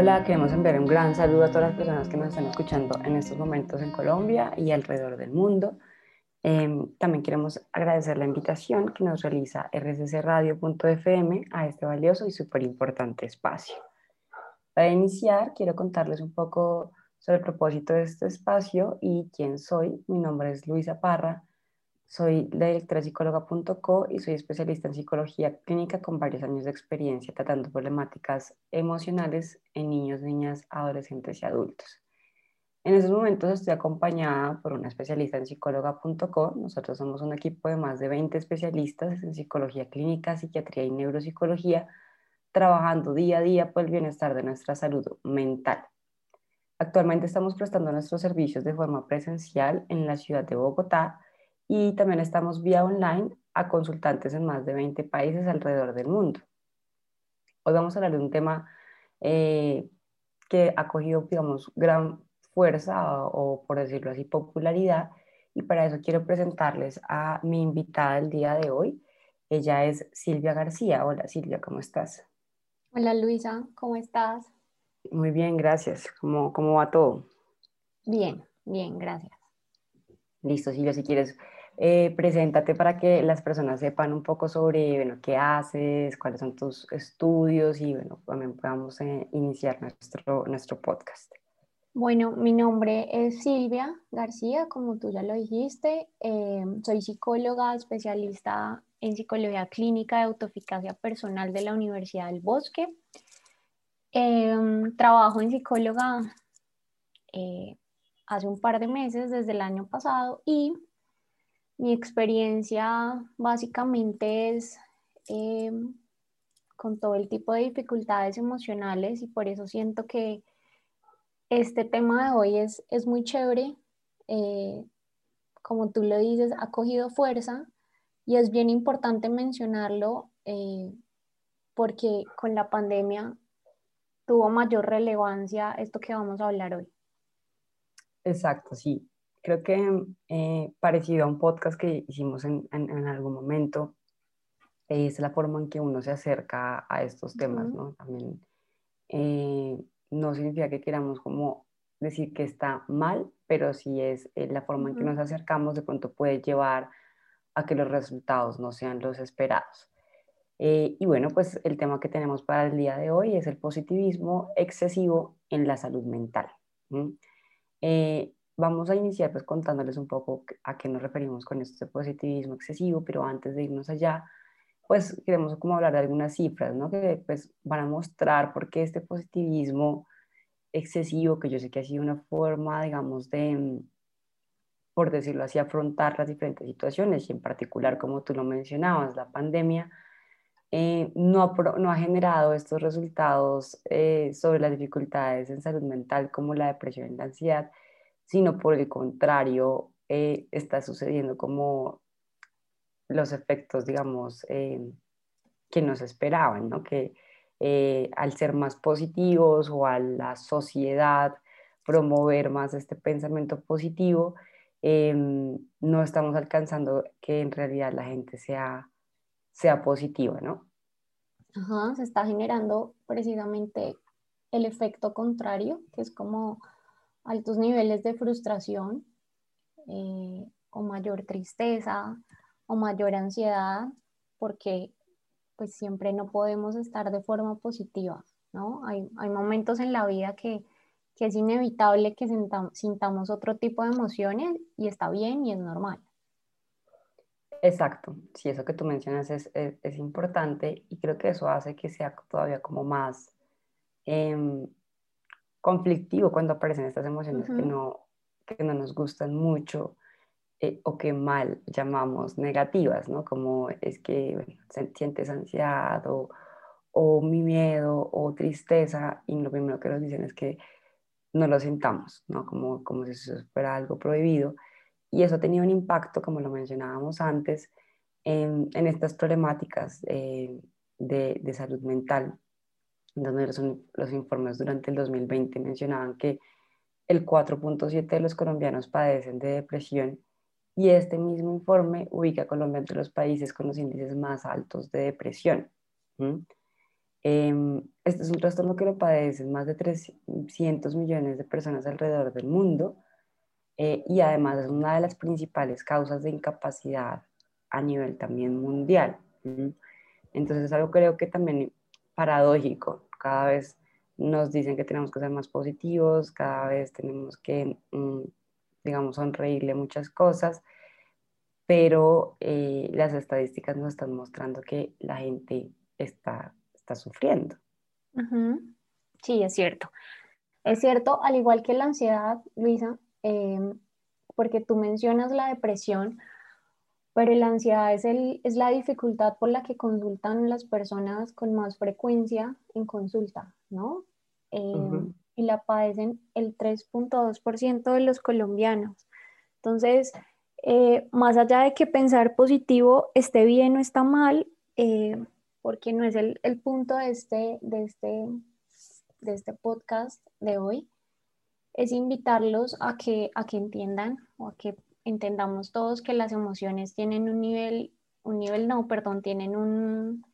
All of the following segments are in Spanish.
Hola, queremos enviar un gran saludo a todas las personas que nos están escuchando en estos momentos en Colombia y alrededor del mundo. Em, también queremos agradecer la invitación que nos realiza rccradio.fm a este valioso y súper importante espacio. Para iniciar, quiero contarles un poco sobre el propósito de este espacio y quién soy. Mi nombre es Luisa Parra, soy la directora psicóloga.co y soy especialista en psicología clínica con varios años de experiencia tratando problemáticas emocionales en niños, niñas, adolescentes y adultos. En estos momentos estoy acompañada por una especialista en psicóloga.co. Nosotros somos un equipo de más de 20 especialistas en psicología clínica, psiquiatría y neuropsicología, trabajando día a día por el bienestar de nuestra salud mental. Actualmente estamos prestando nuestros servicios de forma presencial en la ciudad de Bogotá y también estamos vía online a consultantes en más de 20 países alrededor del mundo. Hoy vamos a hablar de un tema eh, que ha cogido, digamos, gran fuerza o, por decirlo así, popularidad y para eso quiero presentarles a mi invitada el día de hoy. Ella es Silvia García. Hola Silvia, ¿cómo estás? Hola Luisa, ¿cómo estás? Muy bien, gracias. ¿Cómo, cómo va todo? Bien, bien, gracias. Listo, Silvia, si quieres eh, preséntate para que las personas sepan un poco sobre bueno, qué haces, cuáles son tus estudios y bueno, también podamos eh, iniciar nuestro, nuestro podcast. Bueno, mi nombre es Silvia García, como tú ya lo dijiste. Eh, soy psicóloga, especialista en psicología clínica de autoeficacia personal de la Universidad del Bosque. trabajo en psicóloga hace un par de meses, desde el año pasado, y mi experiencia básicamente es em, con todo el tipo de dificultades emocionales y por eso siento que este tema de hoy es, es muy chévere. Eh, como tú lo dices, ha cogido fuerza y es bien importante mencionarlo eh, porque con la pandemia tuvo mayor relevancia esto que vamos a hablar hoy. Exacto, sí creo que eh, parecido a un podcast que hicimos en, en, algún momento, es la forma en que uno se acerca a estos temas, ¿no? También eh, no significa que queramos como decir que está mal, pero sí es eh, la forma en que nos acercamos, de pronto puede llevar a que los resultados no sean los esperados. y bueno, pues el tema que tenemos para el día de hoy es el positivismo excesivo en la salud mental vamos a iniciar pues contándoles un poco a qué nos referimos con este positivismo excesivo, pero antes de irnos allá, pues queremos como hablar de algunas cifras, ¿no? Que pues van a mostrar por qué este positivismo excesivo, que yo sé que ha sido una forma, digamos, de, mm, por decirlo así, afrontar las diferentes situaciones y en particular, como tú lo mencionabas, la pandemia, eh, no, ha, no, ha, generado estos resultados eh, sobre las dificultades en salud mental como la depresión y la ansiedad, sino por el contrario, eh, está sucediendo como los efectos, digamos, eh, que nos esperaban, ¿no? Que eh, al ser más positivos o a la sociedad promover más este pensamiento positivo, no estamos alcanzando que en realidad la gente sea, sea positiva, ¿no? Ajá, se está generando precisamente el efecto contrario, que es como altos niveles de frustración eh, o mayor tristeza o mayor ansiedad porque pues siempre no podemos estar de forma positiva, ¿no? Hay, hay momentos en la vida que, que es inevitable que sintamos otro tipo de emociones y está bien y es normal. Exacto, sí, eso que tú mencionas es, es, importante y creo que eso hace que sea todavía como más eh, conflictivo cuando aparecen estas emociones que, no, que no nos gustan mucho eh, o que mal llamamos negativas, ¿no? Como es que sientes ansiedad o, o, mi miedo o tristeza y lo primero que nos dicen es que no lo sintamos, ¿no? Como, como si eso fuera algo prohibido. Y eso ha tenido un impacto, como lo mencionábamos antes, en, en estas problemáticas eh, de, de salud mental donde los, informes durante el 2020 mencionaban que el 4.7 de los colombianos padecen de depresión y este mismo informe ubica a Colombia entre los países con los índices más altos de depresión. Em, este es un trastorno que lo padecen más de 300 millones de personas alrededor del mundo eh, y además es una de las principales causas de incapacidad a nivel también mundial. Entonces es algo creo que también paradójico. Cada vez nos dicen que tenemos que ser más positivos, cada vez tenemos que, mm, digamos, sonreírle muchas cosas, pero eh, las estadísticas nos están mostrando que la gente está, está sufriendo. Sí, es cierto. Es cierto, al igual que la ansiedad, Luisa, em, porque tú mencionas la depresión, pero la ansiedad es, el, es la dificultad por la que consultan las personas con más frecuencia en consulta, ¿no? Em, y la padecen el 3.2% de los colombianos. Entonces, eh, más allá de que pensar positivo esté bien o está mal, eh, porque no es el, el, punto de este, de, este, de este podcast de hoy, es invitarlos a que, a que entiendan o a que entendamos todos que las emociones tienen un nivel, un nivel no, perdón, tienen un,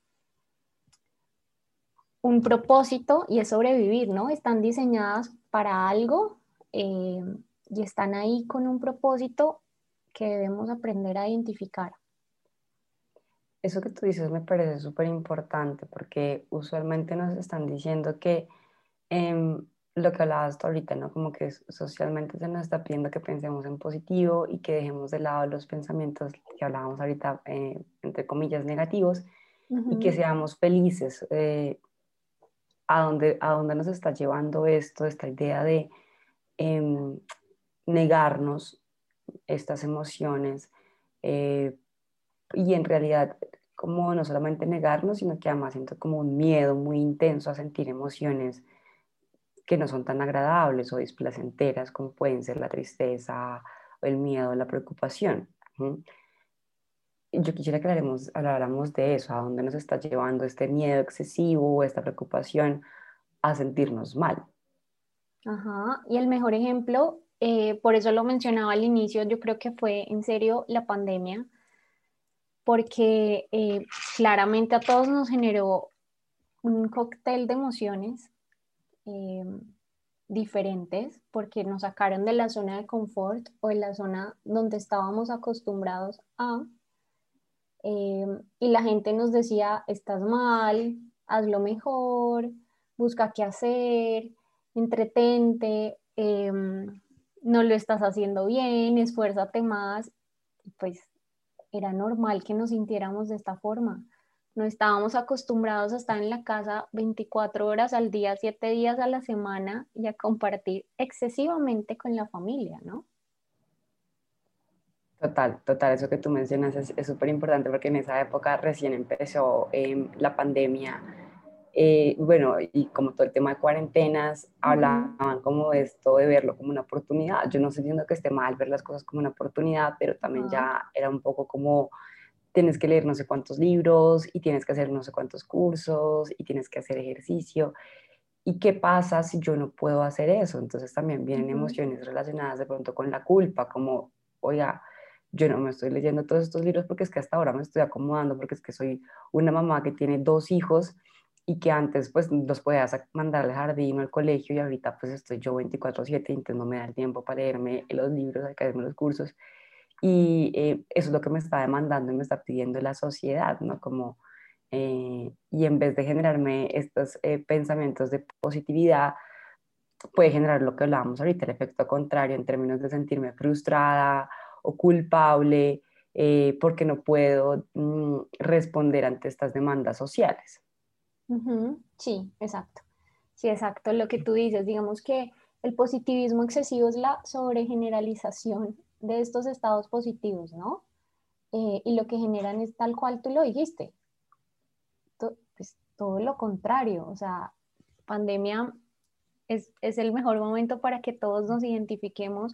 un propósito y es sobrevivir, ¿no? Están diseñadas para algo eh, y están ahí con un propósito que debemos aprender a identificar. Eso que tú dices me parece súper importante porque usualmente nos están diciendo que eh, lo que hablabas ahorita, ¿no? Como que socialmente se nos está pidiendo que pensemos en positivo y que dejemos de lado los pensamientos que hablábamos ahorita, eh, entre comillas, negativos, y que seamos felices. Eh, ¿a, dónde, ¿A dónde nos está llevando esto, esta idea de em, negarnos estas emociones? Eh, y en realidad, como no solamente negarnos, sino que además siento como un miedo muy intenso a sentir emociones que no son tan agradables o displacenteras como pueden ser la tristeza, el miedo, la preocupación. Yo quisiera que habláramos, de eso, a dónde nos está llevando este miedo excesivo esta preocupación a sentirnos mal. Ajá, y el mejor ejemplo, eh, por eso lo mencionaba al inicio, yo creo que fue en serio la pandemia, porque eh, claramente a todos nos generó un cóctel de emociones Em, diferentes porque nos sacaron de la zona de confort o de la zona donde estábamos acostumbrados a. Em, y la gente nos decía, estás mal, hazlo mejor, busca qué hacer, entretente, em, no lo estás haciendo bien, esfuérzate más. Pues era normal que nos sintiéramos de esta forma no estábamos acostumbrados a estar en la casa 24 horas al día, 7 días a la semana y a compartir excesivamente con la familia, ¿no? Total, total, eso que tú mencionas es súper importante porque en esa época recién empezó em, la pandemia, eh, bueno, y como todo el tema de cuarentenas, hablaban como esto de verlo como una oportunidad. Yo no estoy diciendo que esté mal ver las cosas como una oportunidad, pero también ya era un poco como tienes que leer no sé cuántos libros y tienes que hacer no sé cuántos cursos y tienes que hacer ejercicio. ¿Y qué pasa si yo no puedo hacer eso? Entonces también vienen emociones relacionadas de pronto con la culpa, como, oiga, yo no me estoy leyendo todos estos libros porque es que hasta ahora me estoy acomodando, porque es que soy una mamá que tiene dos hijos y que antes pues los podía mandar al jardín o al colegio y ahorita pues estoy yo 24/7 y entonces no me da el tiempo para leerme los libros, hacerme los cursos y eh, eso es lo que me está demandando y me está pidiendo la sociedad, ¿no? Como, eh, y en vez de generarme estos eh, pensamientos de positividad, puede generar lo que hablábamos ahorita, el efecto contrario en términos de sentirme frustrada o culpable porque no puedo mm, responder ante estas demandas sociales. Sí, exacto. Sí, exacto. Lo que tú dices, digamos que el positivismo excesivo es la sobregeneralización de estos estados positivos, ¿no? Eh, y lo que generan es tal cual tú lo dijiste, pues, todo lo contrario, o sea, pandemia es, el mejor momento para que todos nos identifiquemos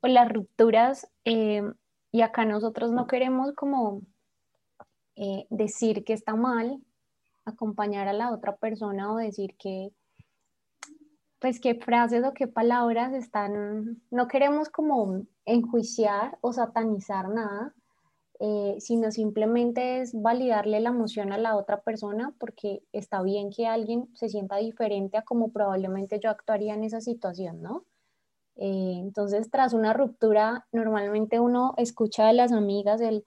o las rupturas, eh, y acá nosotros no queremos como eh, decir que está mal, acompañar a la otra persona o decir que pues qué frases o qué palabras están, no queremos como enjuiciar o satanizar nada, eh, sino simplemente es validarle la emoción a la otra persona porque está bien que alguien se sienta diferente a como probablemente yo actuaría en esa situación, ¿no? Eh, entonces, tras una ruptura, normalmente uno escucha de las amigas el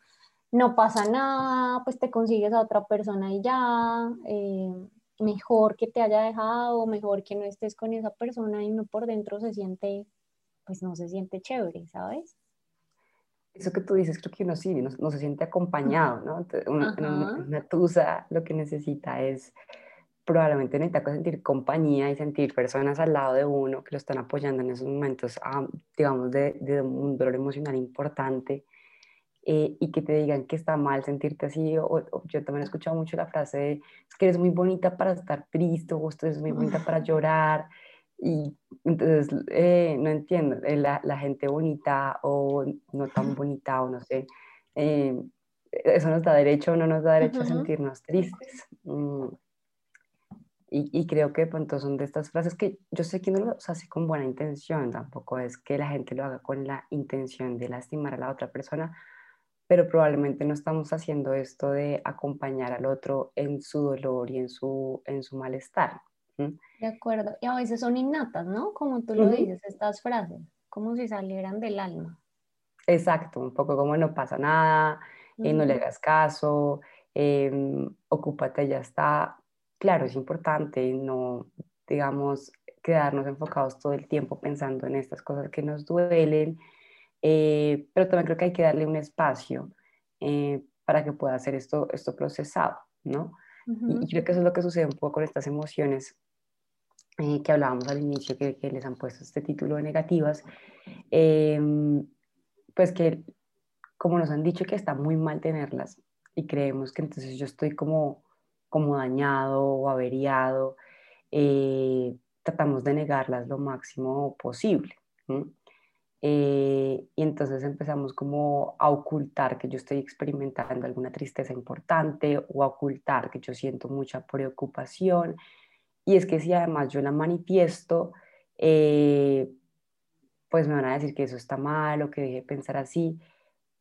no pasa nada, pues te consigues a otra persona y ya, eh, mejor que te haya dejado, mejor que no estés con esa persona y no por dentro se siente, pues no se siente chévere, ¿sabes? Eso que tú dices, creo que uno sí, no, se siente acompañado, ¿no? Una, una, tusa lo que necesita es probablemente necesita sentir compañía y sentir personas al lado de uno que lo están apoyando en esos momentos, ah, digamos, de, de, un dolor emocional importante eh, y que te digan que está mal sentirte así. O, yo también he escuchado mucho la frase de, es que eres muy bonita para estar triste o esto es muy bonita para llorar. Y entonces, eh, no entiendo, eh, la, la, gente bonita o no tan bonita o no sé, eso nos da derecho o no nos da derecho a sentirnos tristes. Mm. Y, creo que de pronto son de estas frases que yo sé que no lo hace con buena intención, tampoco es que la gente lo haga con la intención de lastimar a la otra persona, pero probablemente no estamos haciendo esto de acompañar al otro en su dolor y en su, en su malestar. De acuerdo, y a veces son innatas, ¿no? Como tú lo dices, estas frases, como si salieran del alma. Exacto, un poco como no pasa nada, eh, no le hagas caso, eh, ocúpate, ya está claro, es importante no, digamos, quedarnos enfocados todo el tiempo pensando en estas cosas que nos duelen, eh, pero también creo que hay que darle un espacio eh, para que pueda hacer esto, esto procesado, ¿no? y, creo que eso es lo que sucede un poco con estas emociones eh, que hablábamos al inicio, que, que, les han puesto este título de negativas, em, pues que como nos han dicho que está muy mal tenerlas y creemos que entonces yo estoy como como dañado o averiado, eh, tratamos de negarlas lo máximo posible. Eh, y entonces empezamos como a ocultar que yo estoy experimentando alguna tristeza importante o a ocultar que yo siento mucha preocupación. Y es que si además yo la manifiesto, eh, pues me van a decir que eso está mal o que deje de pensar así.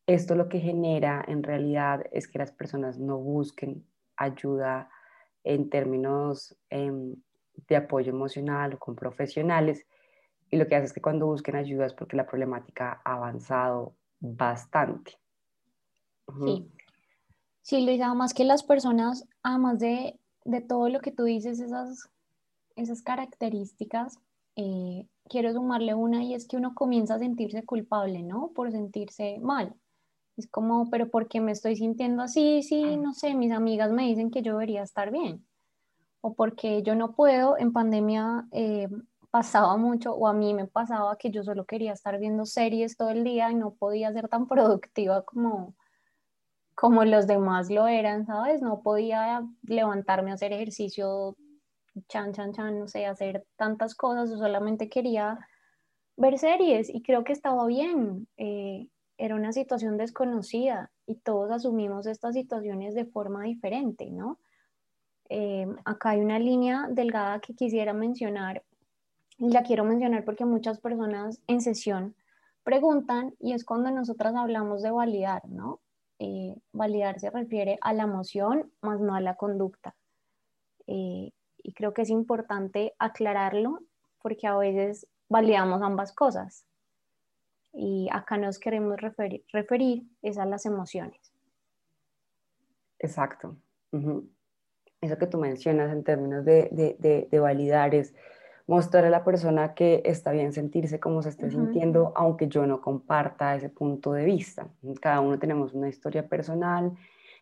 Esto lo que genera en realidad es que las personas no busquen ayuda en términos em, de apoyo emocional o con profesionales. Y lo que hace es que cuando busquen ayuda es porque la problemática ha avanzado bastante. Sí. Sí, Luisa, más que las personas, además de, de todo lo que tú dices, esas, esas características, eh, quiero sumarle una y es que uno comienza a sentirse culpable, ¿no? Por sentirse mal. Es como, pero ¿por qué me estoy sintiendo así? Sí, no sé, mis amigas me dicen que yo debería estar bien. O porque yo no puedo, en pandemia eh, pasaba mucho, o a mí me pasaba que yo solo quería estar viendo series todo el día y no podía ser tan productiva como, como los demás lo eran, ¿sabes? No podía levantarme a hacer ejercicio, chan, chan, chan, no sé, hacer tantas cosas, yo solamente quería ver series y creo que estaba bien. Eh, era una situación desconocida y todos asumimos estas situaciones de forma diferente, ¿no? Eh, acá hay una línea delgada que quisiera mencionar y la quiero mencionar porque muchas personas en sesión preguntan y es cuando nosotras hablamos de validar, ¿no? Eh, validar se refiere a la emoción más no a la conducta. Eh, y creo que es importante aclararlo porque a veces validamos ambas cosas y acá nos queremos referir, referir es a las emociones. Exacto. Eso que tú mencionas en términos de, de, de, validar es mostrar a la persona que está bien sentirse como se esté sintiendo, aunque yo no comparta ese punto de vista. Cada uno tenemos una historia personal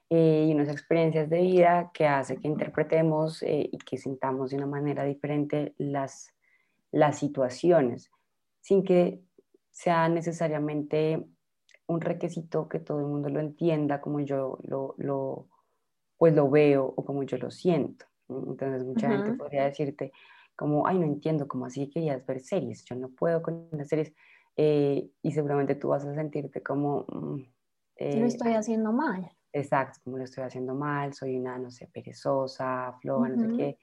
eh, y unas experiencias de vida que hace que interpretemos eh, y que sintamos de una manera diferente las, las situaciones, sin que sea necesariamente un requisito que todo el mundo lo entienda como yo lo, lo pues lo veo o como yo lo siento. Entonces mucha gente podría decirte como, ay, no entiendo, ¿cómo así querías ver series? Yo no puedo con las series. Eh, y seguramente tú vas a sentirte como... Mm, eh, lo estoy haciendo mal. Exacto, como lo estoy haciendo mal, soy una, no sé, perezosa, floja, no sé qué.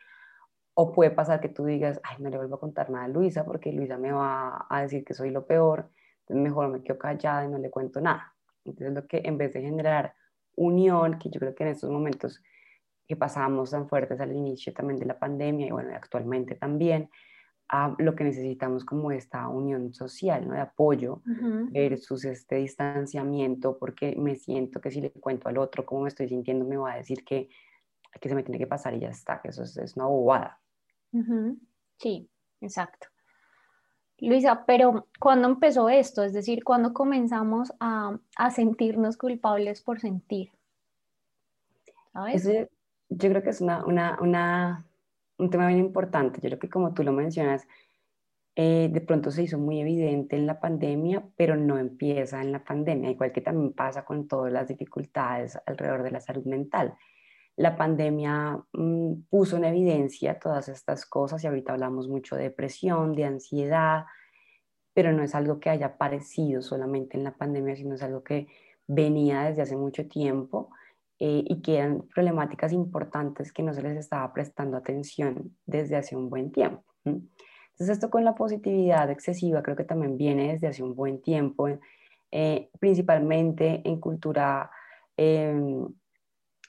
O puede pasar que tú digas, ay, no le vuelvo a contar nada a Luisa porque Luisa me va a decir que soy lo peor, entonces mejor me quedo callada y no le cuento nada. Entonces, lo que en vez de generar unión, que yo creo que en estos momentos que pasamos tan fuertes al inicio también de la pandemia y bueno, actualmente también, lo que necesitamos como esta unión social, ¿no? De apoyo versus este distanciamiento, porque me siento que si le cuento al otro cómo me estoy sintiendo, me va a decir que, que se me tiene que pasar y ya está, que eso es, es una bobada. Sí, exacto. Luisa, pero ¿cuándo empezó esto? Es decir, ¿cuándo comenzamos a, a sentirnos culpables por sentir? ¿Sabes? Yo creo que es una, una, una un tema bien importante. Yo creo que como tú lo mencionas, eh, de pronto se hizo muy evidente en la pandemia, pero no empieza en la pandemia, igual que también pasa con todas las dificultades alrededor de la salud mental. La pandemia mm, puso en evidencia todas estas cosas y ahorita hablamos mucho de depresión, de ansiedad, pero no es algo que haya aparecido solamente en la pandemia, sino es algo que venía desde hace mucho tiempo eh, y que eran problemáticas importantes que no se les estaba prestando atención desde hace un buen tiempo. Entonces esto con la positividad excesiva creo que también viene desde hace un buen tiempo, eh, principalmente en cultura, em,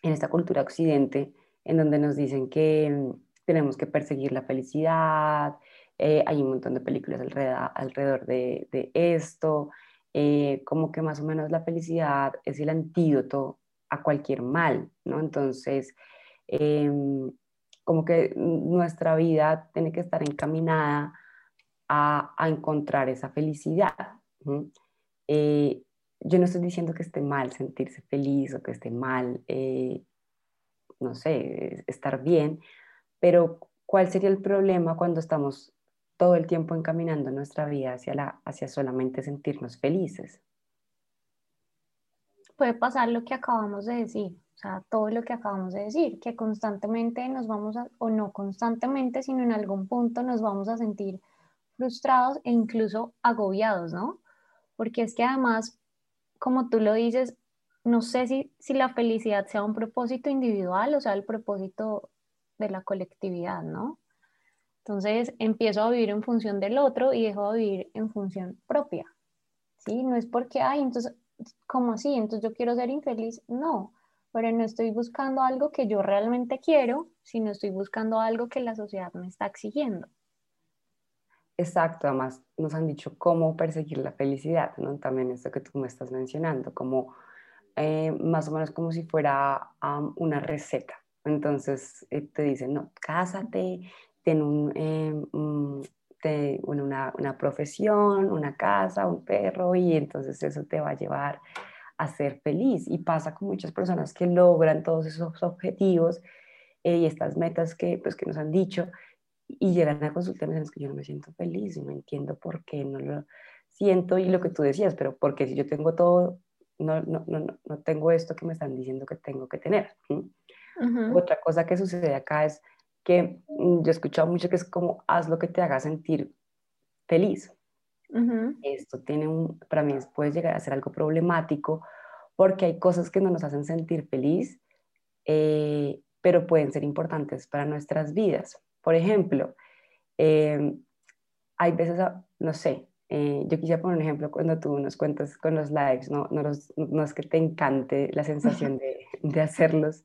en esta cultura occidente, en donde nos dicen que em, tenemos que perseguir la felicidad, eh, hay un montón de películas alrededor, alrededor de, de esto, como que más o menos la felicidad es el antídoto a cualquier mal, ¿no? Entonces, em, como que nuestra vida tiene que estar encaminada a, encontrar esa felicidad. Eh, yo no estoy diciendo que esté mal sentirse feliz o que esté mal, eh, no sé, estar bien, pero ¿cuál sería el problema cuando estamos todo el tiempo encaminando nuestra vida hacia, la, hacia solamente sentirnos felices? Puede pasar lo que acabamos de decir, o sea, todo lo que acabamos de decir, que constantemente nos vamos a, o no constantemente, sino en algún punto nos vamos a sentir frustrados e incluso agobiados, ¿no? Porque es que además, como tú lo dices, no sé si, si la felicidad sea un propósito individual o sea el propósito de la colectividad, ¿no? Entonces empiezo a vivir en función del otro y dejo de vivir en función propia, ¿sí? No es porque, ay, entonces ¿cómo así? Entonces yo quiero ser infeliz. No, pero no estoy buscando algo que yo realmente quiero, sino estoy buscando algo que la sociedad me está exigiendo. Exacto, además nos han dicho cómo perseguir la felicidad, ¿no? También esto que tú me estás mencionando, como eh, más o menos como si fuera una receta. Entonces eh, te dicen, no, cásate, ten un, eh, una, una, profesión, una casa, un perro, y entonces eso te va a llevar a ser feliz. Y pasa con muchas personas que logran todos esos objetivos eh, y estas metas que, pues, que nos han dicho y llegan a consultarme en que yo no me siento feliz y no entiendo por qué no lo siento y lo que tú decías, pero porque si yo tengo todo, no, no, no, no tengo esto que me están diciendo que tengo que tener. Otra cosa que sucede acá es que mm, yo he escuchado mucho que es como haz lo que te haga sentir feliz. Esto tiene un, para mí puede llegar a ser algo problemático porque hay cosas que no nos hacen sentir feliz, eh, pero pueden ser importantes para nuestras vidas. Por ejemplo, em, hay veces, ah, no sé, eh, yo quisiera poner un ejemplo cuando tú nos cuentas con los lives, no, no, no es que te encante la sensación de, de hacerlos,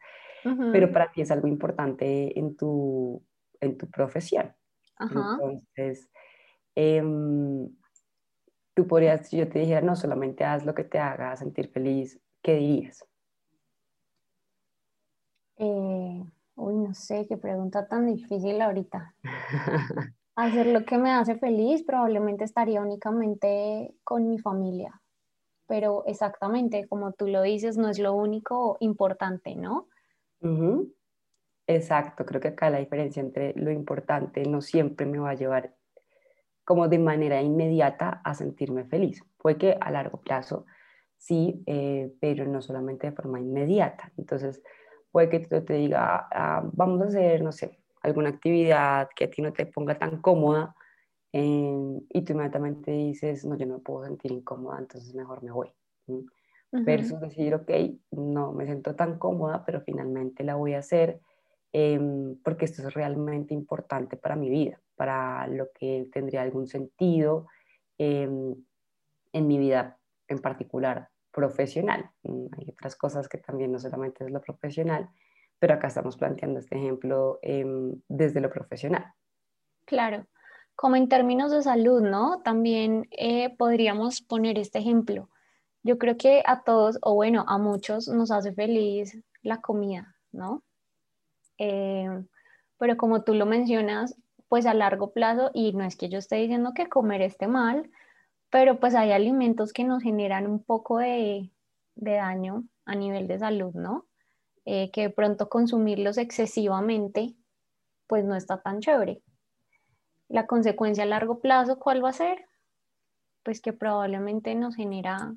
pero para ti es algo importante en tu, en tu profesión. Entonces, em, tú podrías, si yo te dijera, no, solamente haz lo que te haga sentir feliz, ¿qué dirías? Eh, uy, no sé, qué pregunta tan difícil ahorita. Hacer lo que me hace feliz probablemente estaría únicamente con mi familia, pero exactamente como tú lo dices, no es lo único importante, ¿no? Exacto, creo que acá la diferencia entre lo importante no siempre me va a llevar como de manera inmediata a sentirme feliz. Puede que a largo plazo sí, eh, pero no solamente de forma inmediata. Entonces, puede que yo te diga, ah, vamos a hacer, no sé, alguna actividad que a ti no te ponga tan cómoda em, y tú inmediatamente dices, no, yo no me puedo sentir incómoda, entonces mejor me voy versus decir, ok, no me siento tan cómoda, pero finalmente la voy a hacer em, porque esto es realmente importante para mi vida, para lo que tendría algún sentido em, en mi vida en particular profesional. Mm, hay otras cosas que también no solamente es lo profesional, pero acá estamos planteando este ejemplo em, desde lo profesional. Claro, como en términos de salud, ¿no? También eh, podríamos poner este ejemplo. Yo creo que a todos, o bueno, a muchos nos hace feliz la comida, ¿no? Em, pero como tú lo mencionas, pues a largo plazo, y no es que yo esté diciendo que comer esté mal, pero pues hay alimentos que nos generan un poco de, daño a nivel de salud, ¿no? Eh, que de pronto consumirlos excesivamente, pues no está tan chévere. La consecuencia a largo plazo, ¿cuál va a ser? Pues que probablemente nos genera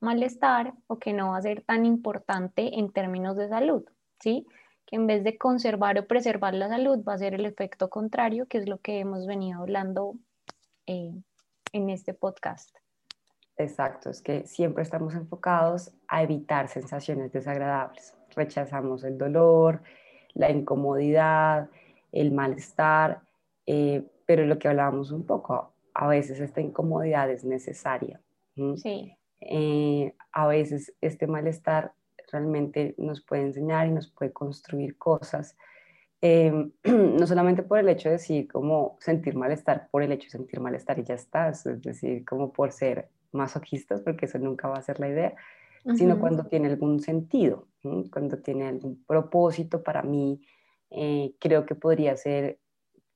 malestar o que no va a ser tan importante en términos de salud, ¿sí? Que en vez de conservar o preservar la salud va a ser el efecto contrario, que es lo que hemos venido hablando eh, en este podcast. Exacto, es que siempre estamos enfocados a evitar sensaciones desagradables. Rechazamos el dolor, la incomodidad, el malestar, eh, pero lo que hablábamos un poco, a veces esta incomodidad es necesaria. Sí. Eh, a veces este malestar realmente nos puede enseñar y nos puede construir cosas Em, no solamente por el hecho de decir como sentir malestar, por el hecho de sentir malestar y ya está, es decir, como por ser masoquistas, porque eso nunca va a ser la idea, sino cuando tiene algún sentido, cuando tiene algún propósito para mí, eh, creo que podría ser,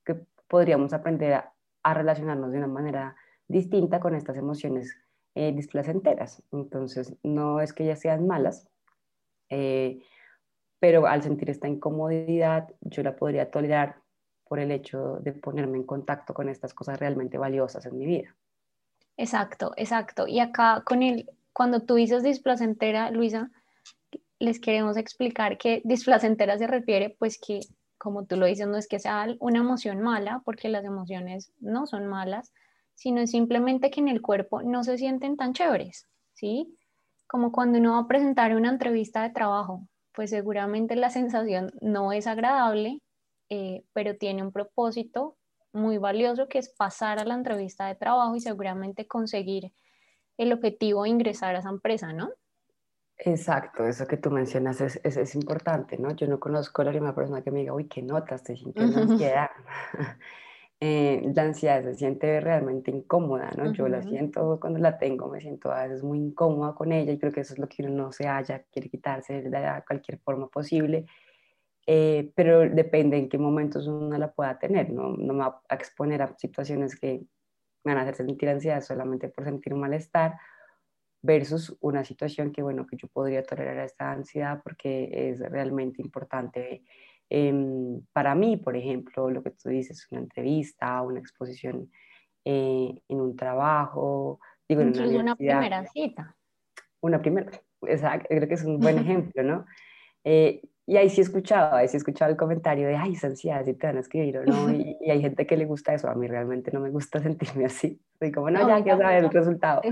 que podríamos aprender a, relacionarnos de una manera distinta con estas emociones eh, displacenteras. Entonces, no es que ellas sean malas, eh, pero al sentir esta incomodidad yo la podría tolerar por el hecho de ponerme en contacto con estas cosas realmente valiosas en mi vida. Exacto, exacto. Y acá con el, cuando tú dices displacentera, Luisa, les queremos explicar que displacentera se refiere pues que, como tú lo dices, no es que sea una emoción mala, porque las emociones no son malas, sino es simplemente que en el cuerpo no se sienten tan chéveres, ¿sí? Como cuando uno va a presentar una entrevista de trabajo, pues seguramente la sensación no es agradable, eh, pero tiene un propósito muy valioso que es pasar a la entrevista de trabajo y seguramente conseguir el objetivo de ingresar a esa empresa, ¿no? Exacto, eso que tú mencionas es, es, importante, ¿no? Yo no conozco a la persona que me diga, uy, qué nota, estoy sintiendo ansiedad. Eh, la ansiedad se siente realmente incómoda, ¿no? Yo la siento cuando la tengo, me siento a veces muy incómoda con ella y creo que eso es lo que uno no se halla, quiere quitarse de cualquier forma posible, eh, pero depende en qué momentos uno la pueda tener, ¿no? No me va a exponer a situaciones que me van a hacer sentir ansiedad solamente por sentir malestar versus una situación que, bueno, que yo podría tolerar esta ansiedad porque es realmente importante Em, para mí, por ejemplo, lo que tú dices, una entrevista, una exposición eh, en un trabajo, digo, en una, una primera cita. Una primera, exacto, creo que es un buen ejemplo, ¿no? Eh, y ahí sí he escuchado, ahí sí he escuchado el comentario de, ay, esa ansiedad, si te van a escribir o no, y, hay gente que le gusta eso, a mí realmente no me gusta sentirme así, soy como, no, ya quiero saber el resultado.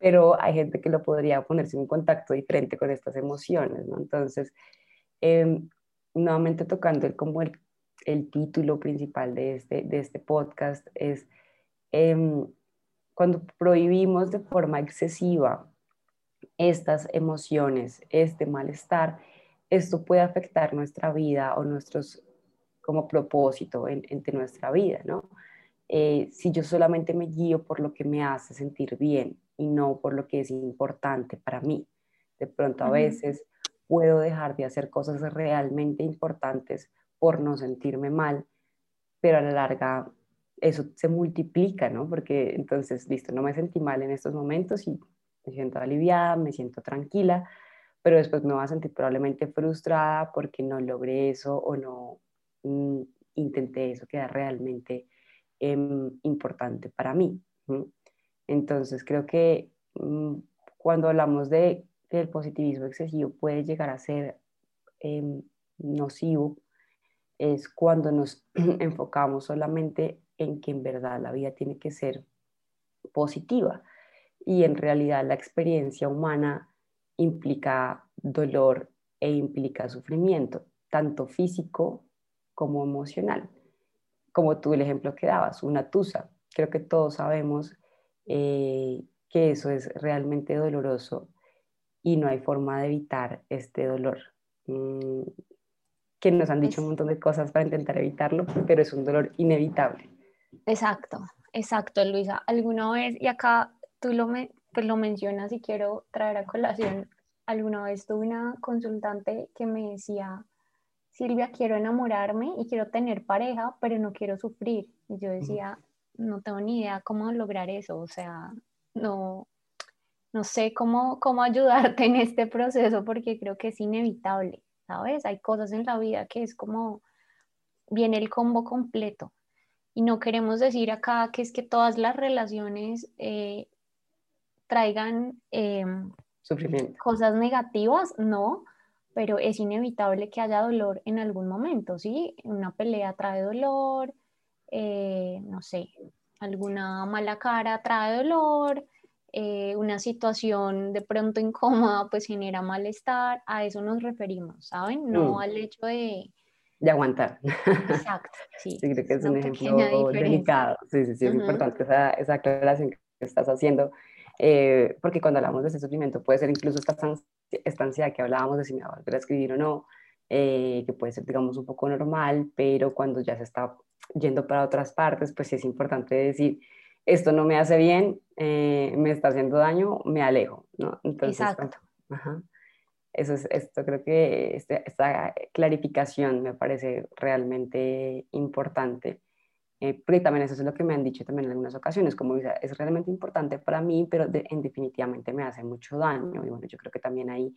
Pero hay gente que lo podría ponerse en contacto diferente con estas emociones, ¿no? Entonces, Em, nuevamente tocando el, como el, el, título principal de este, de este podcast, es em, cuando prohibimos de forma excesiva estas emociones, este malestar, esto puede afectar nuestra vida o nuestros como propósito en, entre nuestra vida, ¿no? Eh, si yo solamente me guío por lo que me hace sentir bien y no por lo que es importante para mí, de pronto a veces puedo dejar de hacer cosas realmente importantes por no sentirme mal, pero a la larga eso se multiplica, ¿no? Porque entonces, listo, no me sentí mal en estos momentos y me siento aliviada, me siento tranquila, pero después me voy a sentir probablemente frustrada porque no logré eso o no mm, intenté eso que era realmente em, importante para mí. Entonces, creo que mm, cuando hablamos de el positivismo excesivo puede llegar a ser em, nocivo es cuando nos enfocamos solamente en que en verdad la vida tiene que ser positiva y en realidad la experiencia humana implica dolor e implica sufrimiento, tanto físico como emocional. Como tú el ejemplo que dabas, una tusa. Creo que todos sabemos eh, que eso es realmente doloroso y no hay forma de evitar este dolor. Mm, que nos han dicho un montón de cosas para intentar evitarlo, pero es un dolor inevitable. Exacto, exacto, Luisa. Alguna vez, y acá tú lo, me, pues lo mencionas y quiero traer a colación, alguna vez tuve una consultante que me decía, Silvia, quiero enamorarme y quiero tener pareja, pero no quiero sufrir. Y yo decía, no tengo ni idea cómo lograr eso, o sea, no, no sé cómo, cómo ayudarte en este proceso porque creo que es inevitable, ¿sabes? Hay cosas en la vida que es como, viene el combo completo. Y no queremos decir acá que es que todas las relaciones eh, traigan em, cosas negativas, no, pero es inevitable que haya dolor en algún momento, ¿sí? Una pelea trae dolor, eh, no sé, alguna mala cara trae dolor, eh, una situación de pronto incómoda pues genera malestar, a eso nos referimos, ¿saben? No mm. al hecho de... De aguantar. Exacto, sí. sí creo que es, un ejemplo delicado. Sí, sí, sí, es importante esa, esa aclaración que estás haciendo, eh, porque cuando hablamos de ese sufrimiento puede ser incluso esta, esta ansiedad que hablábamos de si me va a volver a escribir o no, eh, que puede ser, digamos, un poco normal, pero cuando ya se está yendo para otras partes, pues sí es importante decir, esto no me hace bien, eh, me está haciendo daño, me alejo, ¿no? Entonces, Exacto. ajá, eso es, esto creo que este, esta clarificación me parece realmente importante, eh, porque también eso es lo que me han dicho también en algunas ocasiones, como es realmente importante para mí, pero en definitivamente me hace mucho daño, y bueno, yo creo que también ahí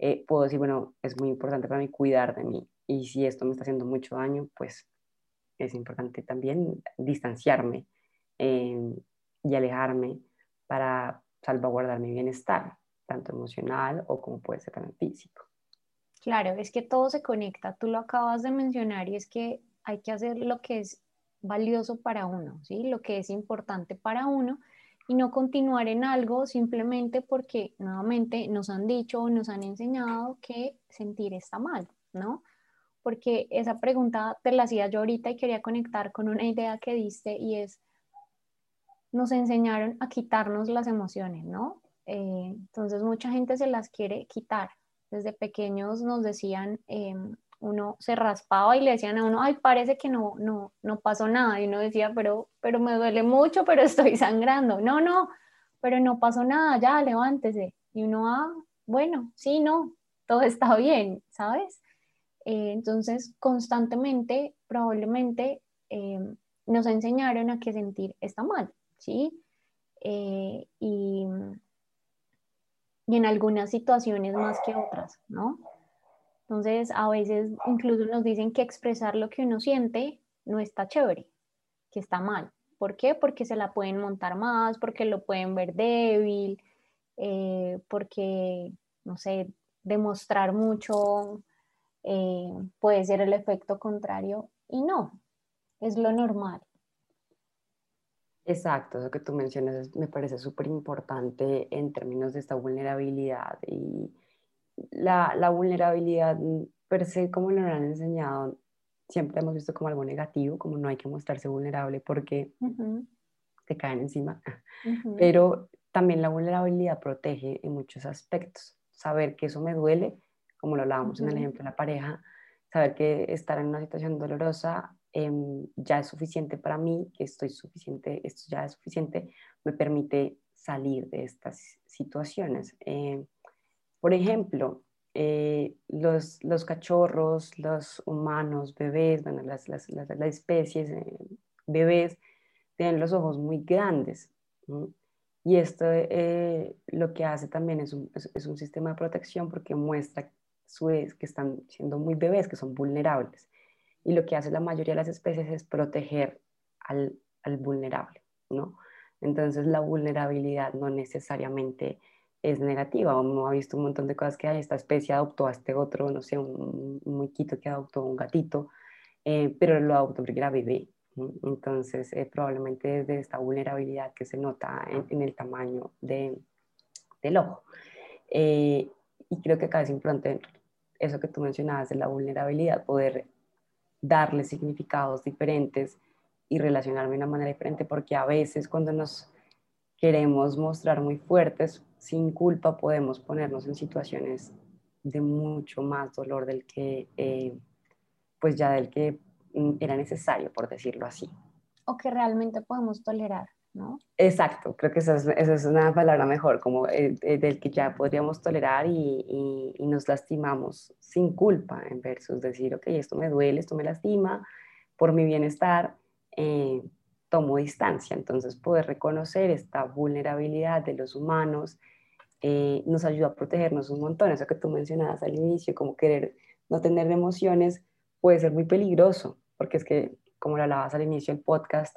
eh, puedo decir, bueno, es muy importante para mí cuidar de mí, y si esto me está haciendo mucho daño, pues es importante también distanciarme Em, y alejarme para salvaguardar mi bienestar, tanto emocional o como puede ser también físico. Claro, es que todo se conecta, tú lo acabas de mencionar y es que hay que hacer lo que es valioso para uno, ¿sí? lo que es importante para uno y no continuar en algo simplemente porque nuevamente nos han dicho o nos han enseñado que sentir está mal, ¿no? Porque esa pregunta te la hacía yo ahorita y quería conectar con una idea que diste y es nos enseñaron a quitarnos las emociones, ¿no? Eh, entonces mucha gente se las quiere quitar. Desde pequeños nos decían, em, uno se raspaba y le decían a uno, ay, parece que no, no, no pasó nada. Y uno decía, pero, pero me duele mucho, pero estoy sangrando. No, no, pero no pasó nada, ya, levántese. Y uno, ah, bueno, sí, no, todo está bien, ¿sabes? Eh, entonces, constantemente, probablemente, em, nos enseñaron a que sentir está mal. ¿Sí? Eh, y, en algunas situaciones más que otras, ¿no? Entonces, a veces incluso nos dicen que expresar lo que uno siente no está chévere, que está mal. ¿Por qué? Porque se la pueden montar más, porque lo pueden ver débil, eh, porque, no sé, demostrar mucho eh, puede ser el efecto contrario y no, es lo normal. Exacto, eso que tú mencionas me parece súper importante en términos de esta vulnerabilidad y la, la, vulnerabilidad per se, como nos han enseñado, siempre hemos visto como algo negativo, como no hay que mostrarse vulnerable porque te caen encima, pero también la vulnerabilidad protege en muchos aspectos. Saber que eso me duele, como lo hablábamos en el ejemplo de la pareja, saber que estar en una situación dolorosa Em, ya es suficiente para mí, que estoy suficiente, esto ya es suficiente, me permite salir de estas situaciones. Eh, por ejemplo, eh, los, los, cachorros, los humanos, bebés, bueno, las, las, las, especies, eh, bebés, tienen los ojos muy grandes. Y esto lo que hace también es un, es, un, sistema de protección porque muestra su, que están siendo muy bebés, que son vulnerables y lo que hace la mayoría de las especies es proteger al, al vulnerable, ¿no? Entonces la vulnerabilidad no necesariamente es negativa. Uno ha visto un montón de cosas que hay, esta especie adoptó a este otro, no sé, un, un que adoptó un gatito, eh, pero lo adoptó porque era bebé. Entonces, eh, probablemente desde esta vulnerabilidad que se nota en, el tamaño de, del ojo. Eh, y creo que acá es importante eso que tú mencionabas de la vulnerabilidad, poder darle significados diferentes y relacionarme de una manera diferente, porque a veces cuando nos queremos mostrar muy fuertes, sin culpa podemos ponernos en situaciones de mucho más dolor del que, eh, pues ya del que mm, era necesario, por decirlo así. O que realmente podemos tolerar, Exacto, creo que esa es, una palabra mejor, como eh, eh, del que ya podríamos tolerar y, nos lastimamos sin culpa, en versus decir, ok, esto me duele, esto me lastima, por mi bienestar, tomo distancia. Entonces, poder reconocer esta vulnerabilidad de los humanos eh, nos ayuda a protegernos un montón. Eso que tú mencionabas al inicio, como querer no tener emociones, puede ser muy peligroso, porque es que, como lo hablabas al inicio del podcast,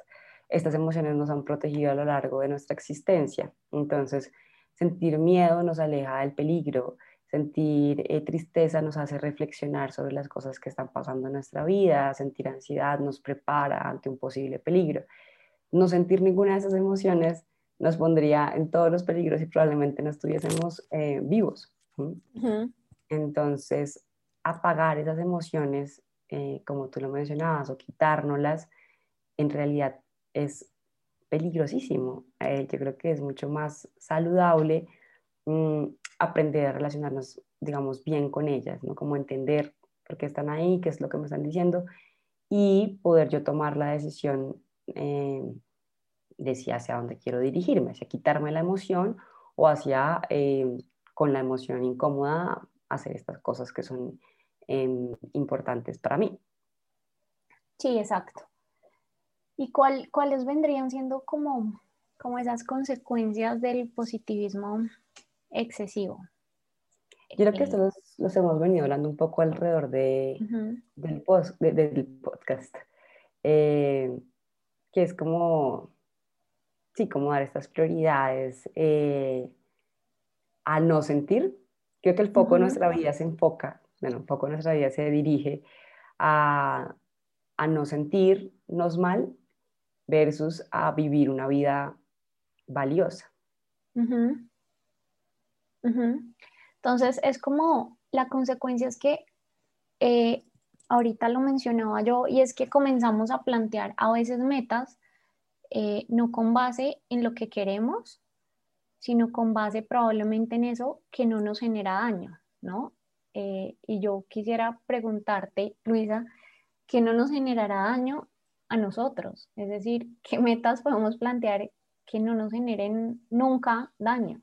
estas emociones nos han protegido a lo largo de nuestra existencia. Entonces, sentir miedo nos aleja del peligro, sentir eh, tristeza nos hace reflexionar sobre las cosas que están pasando en nuestra vida, sentir ansiedad nos prepara ante un posible peligro. No sentir ninguna de esas emociones nos pondría en todos los peligros y probablemente no estuviésemos eh, vivos. Entonces, apagar esas emociones, eh, como tú lo mencionabas, o quitárnoslas, en realidad es peligrosísimo. Eh, yo creo que es mucho más saludable mm, aprender a relacionarnos, digamos, bien con ellas, ¿no? Como entender por qué están ahí, qué es lo que me están diciendo, y poder yo tomar la decisión decía hacia dónde quiero dirigirme, hacia quitarme la emoción o hacia eh, con la emoción incómoda hacer estas cosas que son em, importantes para mí. Sí, exacto. ¿Y cuál, cuáles vendrían siendo como, como esas consecuencias del positivismo excesivo? Yo creo que esto los, hemos venido hablando un poco alrededor de, del, post, del podcast, eh, que es como sí, como dar estas prioridades eh, a no sentir. Creo que el foco de nuestra vida se enfoca, bueno, un poco nuestra vida se dirige a, a no sentirnos mal versus a vivir una vida valiosa. Entonces es como la consecuencia es que eh, ahorita lo mencionaba yo y es que comenzamos a plantear a veces metas eh, no con base en lo que queremos, sino con base probablemente en eso que no nos genera daño, ¿no? Eh, y yo quisiera preguntarte, Luisa, ¿qué no nos generará daño a nosotros? Es decir, ¿qué metas podemos plantear que no nos generen nunca daño?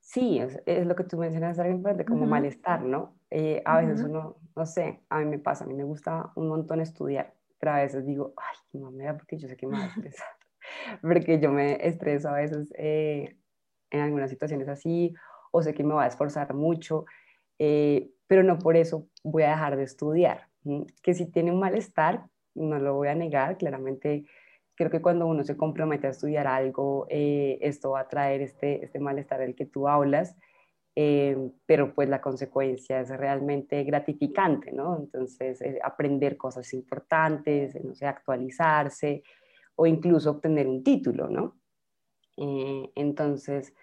Sí, es, lo que tú mencionas, como malestar, ¿no? Eh, a veces uno, no sé, a mí me pasa, a mí me gusta un montón estudiar a veces digo, ay, qué mamera, porque yo sé que me va a estresar, porque yo me estreso a veces eh, en algunas situaciones así, o sé que me va a esforzar mucho, eh, pero no por eso voy a dejar de estudiar. Que si tiene un malestar, no lo voy a negar, claramente creo que cuando uno se compromete a estudiar algo, eh, esto va a traer este, este malestar del que tú hablas, eh, pero pues la consecuencia es realmente gratificante, ¿no? Entonces, eh, aprender cosas importantes, no sé, actualizarse o incluso obtener un título, ¿no? Eh, entonces,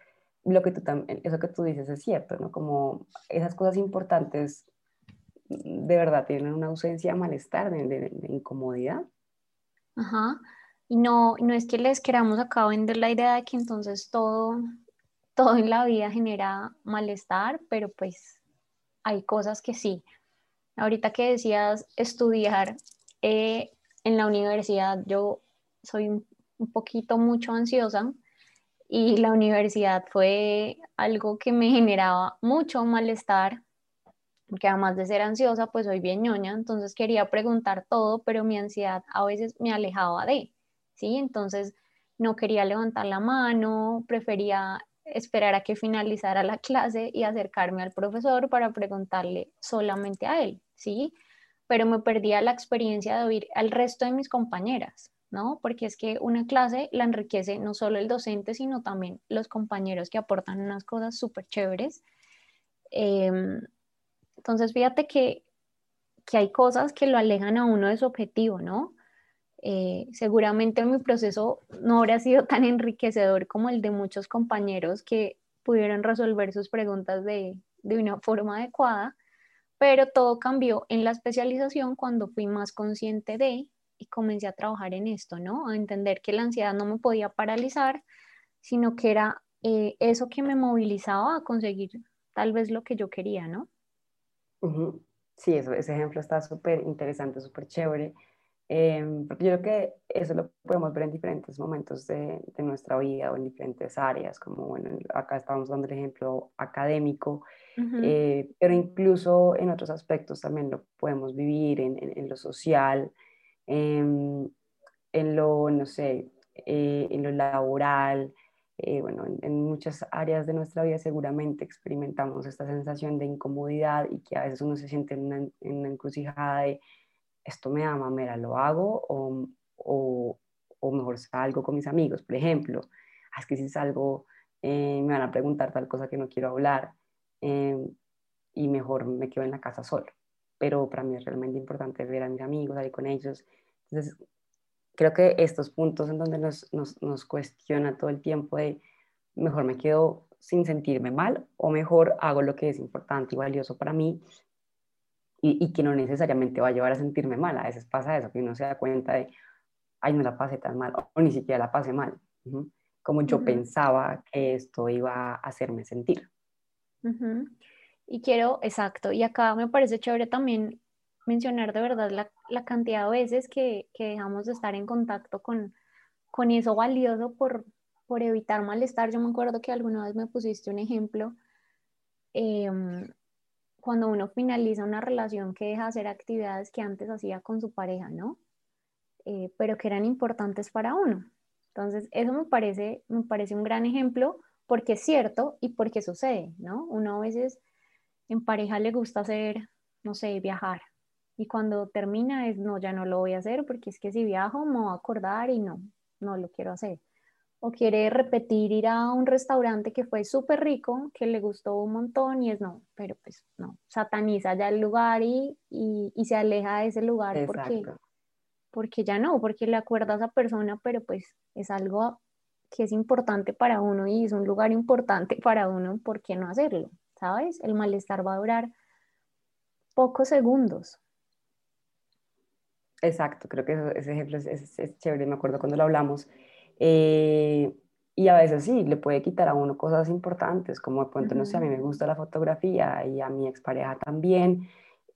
lo que tú eso que tú dices es cierto, ¿no? Como esas cosas importantes de verdad tienen una ausencia de malestar, de, incomodidad. Ajá. Y no, no es que les queramos acá vender la idea de que entonces todo todo en la vida genera malestar, pero pues hay cosas que sí. Ahorita que decías estudiar eh, en la universidad, yo soy un, poquito mucho ansiosa y la universidad fue algo que me generaba mucho malestar, porque además de ser ansiosa, pues soy bien ñoña, entonces quería preguntar todo, pero mi ansiedad a veces me alejaba de, ¿sí? Entonces no quería levantar la mano, prefería esperar a que finalizara la clase y acercarme al profesor para preguntarle solamente a él, ¿sí? Pero me perdía la experiencia de oír al resto de mis compañeras, ¿no? Porque es que una clase la enriquece no solo el docente, sino también los compañeros que aportan unas cosas súper chéveres. Em, entonces, fíjate que, que hay cosas que lo alejan a uno de su objetivo, ¿no? Eh, seguramente mi proceso no habría sido tan enriquecedor como el de muchos compañeros que pudieron resolver sus preguntas de, de una forma adecuada, pero todo cambió en la especialización cuando fui más consciente de y comencé a trabajar en esto, ¿no? A entender que la ansiedad no me podía paralizar, sino que era eh, eso que me movilizaba a conseguir tal vez lo que yo quería, ¿no? Sí, eso, ese ejemplo está súper interesante, súper chévere, em, porque yo creo que eso lo podemos ver en diferentes momentos de, de, nuestra vida o en diferentes áreas, como bueno, acá estamos dando el ejemplo académico, eh, pero incluso en otros aspectos también lo podemos vivir en, en, lo social, em, en lo, no sé, eh, en lo laboral, eh, bueno, en, muchas áreas de nuestra vida seguramente experimentamos esta sensación de incomodidad y que a veces uno se siente en una, encrucijada de esto me ama, mira, lo hago o, o, o, mejor salgo con mis amigos, por ejemplo. Ah, es que si salgo eh, me van a preguntar tal cosa que no quiero hablar em, y mejor me quedo en la casa solo. Pero para mí es realmente importante ver a mis amigos, salir con ellos. Entonces, creo que estos puntos en donde nos, nos, nos, cuestiona todo el tiempo de mejor me quedo sin sentirme mal o mejor hago lo que es importante y valioso para mí y, y, que no necesariamente va a llevar a sentirme mal. A veces pasa eso, que uno se da cuenta de, ay, no la pasé tan mal o, ni siquiera la pasé mal, como yo pensaba que esto iba a hacerme sentir. Y quiero, exacto, y acá me parece chévere también mencionar de verdad la, cantidad de veces que, dejamos de estar en contacto con, con eso valioso por, por evitar malestar. Yo me acuerdo que alguna vez me pusiste un ejemplo. Em, cuando uno finaliza una relación que deja de hacer actividades que antes hacía con su pareja, ¿no? Eh, pero que eran importantes para uno. Entonces, eso me parece, me parece un gran ejemplo porque es cierto y porque sucede, ¿no? Uno a veces en pareja le gusta hacer, no sé, viajar, y cuando termina es, no, ya no lo voy a hacer porque es que si viajo me voy a acordar y no, no lo quiero hacer. O quiere repetir ir a un restaurante que fue súper rico, que le gustó un montón y es no, pero pues no, sataniza ya el lugar y, y, se aleja de ese lugar porque, porque ya no, porque le acuerda a esa persona, pero pues es algo que es importante para uno y es un lugar importante para uno, ¿por qué no hacerlo? ¿Sabes? El malestar va a durar pocos segundos. Exacto, creo que ese ejemplo es, chévere, me acuerdo cuando lo hablamos. Eh, y a veces sí, le puede quitar a uno cosas importantes, como de pronto, no sé, a mí me gusta la fotografía y a mi expareja también,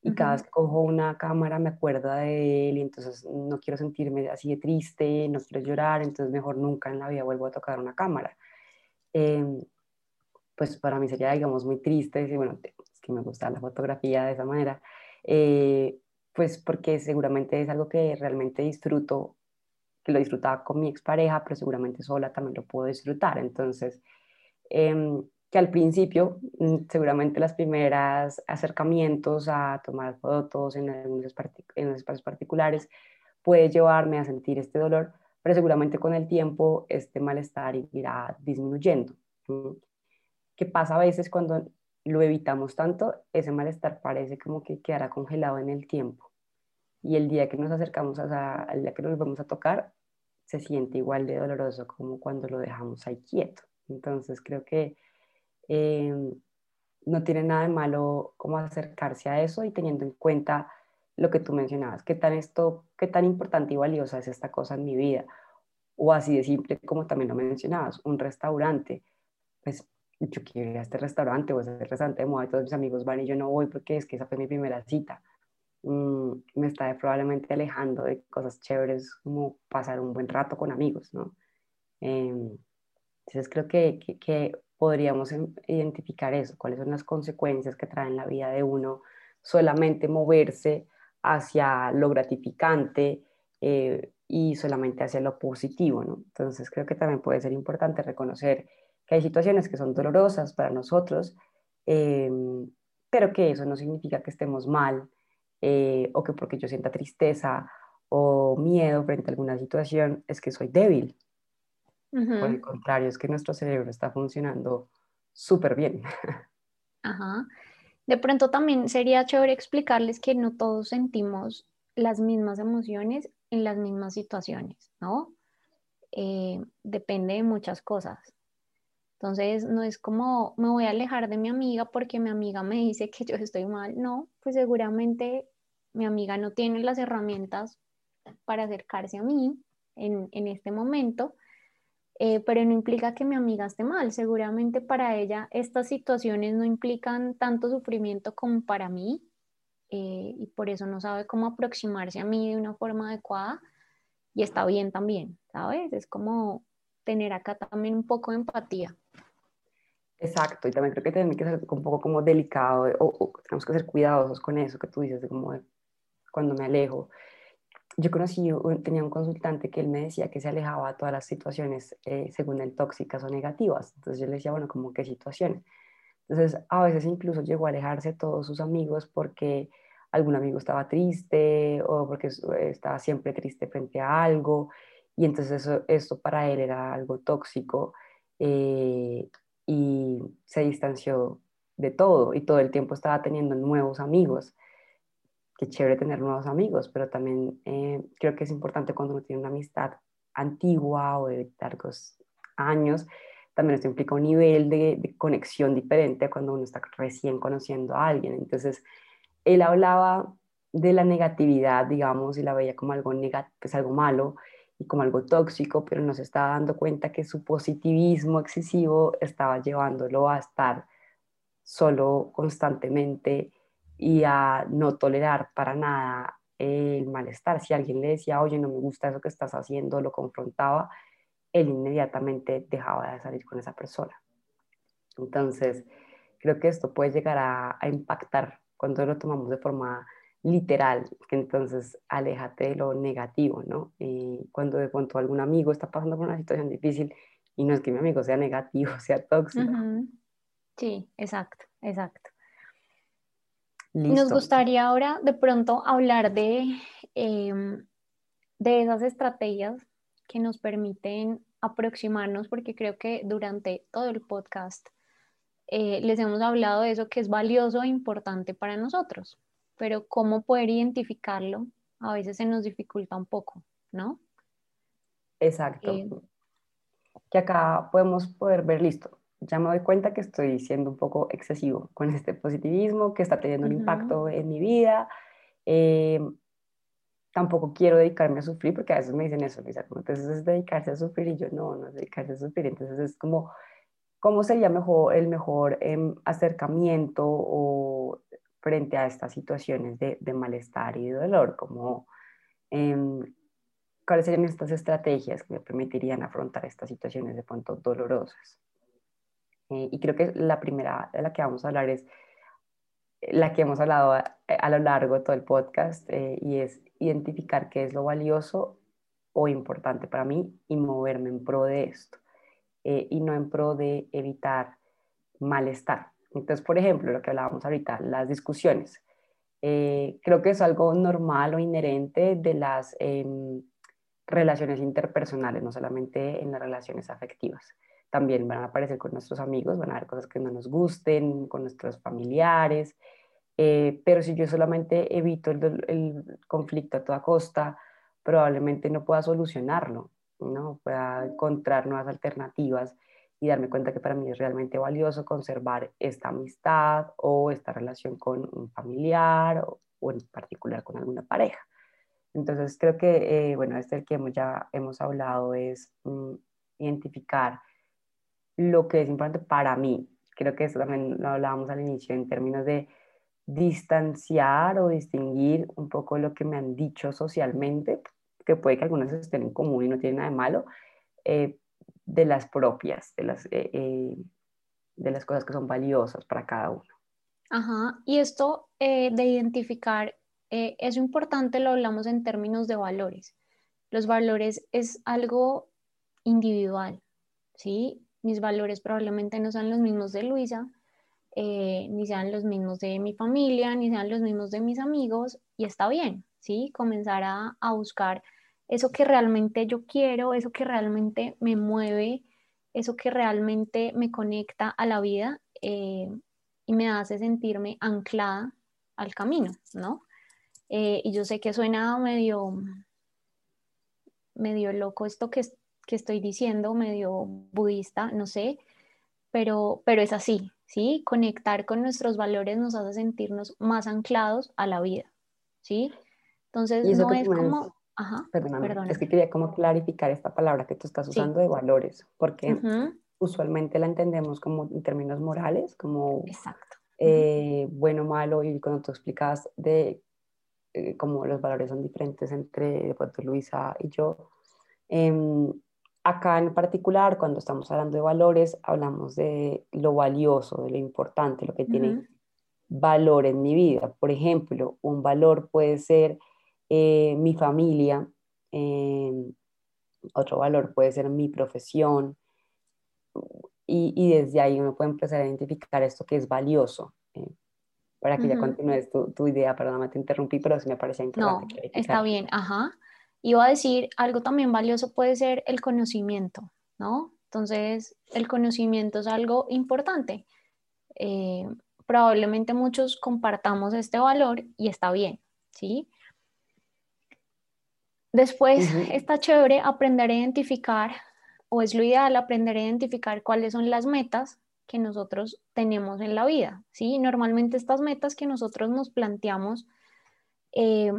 y cada vez que cojo una cámara me acuerdo de él y entonces no quiero sentirme así de triste, no quiero llorar, entonces mejor nunca en la vida vuelvo a tocar una cámara. Em, pues para mí sería, digamos, muy triste decir, bueno, es que me gusta la fotografía de esa manera, eh, pues porque seguramente es algo que realmente disfruto, que lo disfrutaba con mi expareja, pero seguramente sola también lo puedo disfrutar. Entonces, em, que al principio, mm, seguramente las primeras acercamientos a tomar fotos en algunos en espacios particulares puede llevarme a sentir este dolor, pero seguramente con el tiempo este malestar irá disminuyendo. ¿Qué pasa a veces cuando lo evitamos tanto, ese malestar parece como que quedará congelado en el tiempo. Y el día que nos acercamos a, al día que nos vamos a tocar, se siente igual de doloroso como cuando lo dejamos ahí quieto. Entonces creo que em, no tiene nada de malo como acercarse a eso y teniendo en cuenta lo que tú mencionabas, qué tan esto, qué tan importante y valiosa es esta cosa en mi vida. O así de simple como también lo mencionabas, un restaurante. Pues yo quiero ir a este restaurante o a ese restaurante de moda y todos mis amigos van y yo no voy porque es que esa fue mi primera cita. Mm, me está probablemente alejando de cosas chéveres como pasar un buen rato con amigos, ¿no? Em, entonces creo que, que, podríamos identificar eso, cuáles son las consecuencias que trae en la vida de uno solamente moverse hacia lo gratificante eh, y solamente hacia lo positivo, ¿no? Entonces creo que también puede ser importante reconocer que hay situaciones que son dolorosas para nosotros, em, pero que eso no significa que estemos mal eh, o que porque yo sienta tristeza o miedo frente a alguna situación es que soy débil. Por el contrario, es que nuestro cerebro está funcionando súper bien. Ajá. De pronto también sería chévere explicarles que no todos sentimos las mismas emociones en las mismas situaciones, ¿no? Eh, depende de muchas cosas. Entonces, no es como me voy a alejar de mi amiga porque mi amiga me dice que yo estoy mal. No, pues seguramente mi amiga no tiene las herramientas para acercarse a mí en, en este momento, eh, pero no implica que mi amiga esté mal. Seguramente para ella estas situaciones no implican tanto sufrimiento como para mí eh, y por eso no sabe cómo aproximarse a mí de una forma adecuada y está bien también, ¿sabes? Es como tener acá también un poco de empatía. Exacto, y también creo que tiene que ser un poco como delicado, o, tenemos que ser cuidadosos con eso que tú dices, de como cuando me alejo. Yo conocí, tenía un consultante que él me decía que se alejaba de todas las situaciones, eh, según él, tóxicas o negativas. Entonces yo le decía, bueno, como qué situaciones. Entonces a veces incluso llegó a alejarse de todos sus amigos porque algún amigo estaba triste o porque estaba siempre triste frente a algo. Y entonces eso, esto para él era algo tóxico. Eh, y se distanció de todo y todo el tiempo estaba teniendo nuevos amigos. Qué chévere tener nuevos amigos, pero también eh, creo que es importante cuando uno tiene una amistad antigua o de largos años, también esto implica un nivel de, conexión diferente cuando uno está recién conociendo a alguien. Entonces, él hablaba de la negatividad, digamos, y la veía como algo, pues algo malo, y como algo tóxico, pero no se estaba dando cuenta que su positivismo excesivo estaba llevándolo a estar solo constantemente y a no tolerar para nada el malestar. Si alguien le decía, oye, no me gusta eso que estás haciendo, lo confrontaba, él inmediatamente dejaba de salir con esa persona. Entonces, creo que esto puede llegar a, a impactar cuando lo tomamos de forma literal, que entonces aléjate de lo negativo, ¿no? Y cuando de pronto algún amigo está pasando por una situación difícil y no es que mi amigo sea negativo, sea tóxico. Sí, exacto, exacto. Nos gustaría ahora de pronto hablar de, em, de esas estrategias que nos permiten aproximarnos, porque creo que durante todo el podcast eh, les hemos hablado de eso que es valioso e importante para nosotros pero cómo poder identificarlo a veces se nos dificulta un poco, ¿no? Exacto. Eh, que acá podemos poder ver, listo, ya me doy cuenta que estoy siendo un poco excesivo con este positivismo, que está teniendo un impacto en mi vida. Eh, tampoco quiero dedicarme a sufrir, porque a veces me dicen eso, Lisa, entonces es dedicarse a sufrir y yo no, no es dedicarse a sufrir. Entonces es como, ¿cómo sería mejor, el mejor em, acercamiento o frente a estas situaciones de, malestar y de dolor, como em, cuáles serían estas estrategias que me permitirían afrontar estas situaciones de pronto dolorosas. Eh, y creo que la primera de la que vamos a hablar es la que hemos hablado a, lo largo de todo el podcast eh, y es identificar qué es lo valioso o importante para mí y moverme en pro de esto eh, y no en pro de evitar malestar. Entonces, por ejemplo, lo que hablábamos ahorita, las discusiones. Eh, creo que es algo normal o inherente de las em, relaciones interpersonales, no solamente en las relaciones afectivas. También van a aparecer con nuestros amigos, van a haber cosas que no nos gusten, con nuestros familiares, eh, pero si yo solamente evito el, el, conflicto a toda costa, probablemente no pueda solucionarlo, no pueda encontrar nuevas alternativas y darme cuenta que para mí es realmente valioso conservar esta amistad o esta relación con un familiar o, en particular con alguna pareja. Entonces creo que, eh, bueno, este el que hemos, ya hemos hablado es mm, identificar lo que es importante para mí. Creo que eso también lo hablábamos al inicio en términos de distanciar o distinguir un poco lo que me han dicho socialmente, que puede que algunas estén en común y no tienen nada de malo, eh, de las propias, de las, eh, eh, de las cosas que son valiosas para cada uno. Ajá, y esto eh, de identificar es importante, lo hablamos en términos de valores. Los valores es algo individual, ¿sí? Mis valores probablemente no sean los mismos de Luisa, ni sean los mismos de mi familia, ni sean los mismos de mis amigos, y está bien, ¿sí? Comenzar a, a buscar eso que realmente yo quiero, eso que realmente me mueve, eso que realmente me conecta a la vida eh, y me hace sentirme anclada al camino, ¿no? Eh, y yo sé que suena medio, medio loco esto que, que estoy diciendo, medio budista, no sé, pero, pero es así, ¿sí? Conectar con nuestros valores nos hace sentirnos más anclados a la vida, ¿sí? Entonces, no es como Ajá, perdóname, es que quería como clarificar esta palabra que tú estás usando de valores, porque usualmente la entendemos como en términos morales, como Exacto. Eh, bueno, malo, y cuando tú explicas de eh, cómo los valores son diferentes entre Puerto Luisa y yo, em, acá en particular, cuando estamos hablando de valores, hablamos de lo valioso, de lo importante, lo que tiene valor en mi vida. Por ejemplo, un valor puede ser eh, mi familia, em, otro valor puede ser mi profesión, y, desde ahí uno puede empezar a identificar esto que es valioso. Eh, para que ya continúes tu, tu, idea, perdóname, te interrumpí, pero sí me parece importante. No, está bien, ajá. Iba a decir, algo también valioso puede ser el conocimiento, ¿no? Entonces, el conocimiento es algo importante. Eh, probablemente muchos compartamos este valor y está bien, ¿sí? Después está chévere aprender a identificar o es lo ideal aprender a identificar cuáles son las metas que nosotros tenemos en la vida, ¿sí? Normalmente estas metas que nosotros nos planteamos eh,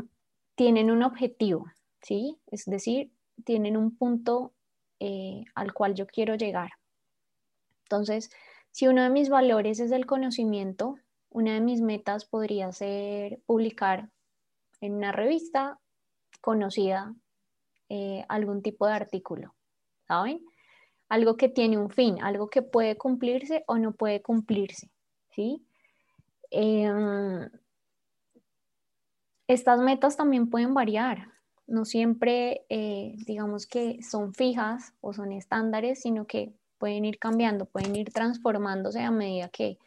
tienen un objetivo, ¿sí? Es decir, tienen un punto eh, al cual yo quiero llegar. Entonces, si uno de mis valores es el conocimiento, una de mis metas podría ser publicar en una revista conocida eh, algún tipo de artículo. ¿saben? Algo que tiene un fin, algo que puede cumplirse o no puede cumplirse, ¿sí? Em, estas metas también pueden variar, no siempre eh, digamos que son fijas o son estándares, sino que pueden ir cambiando, pueden ir transformándose a medida que,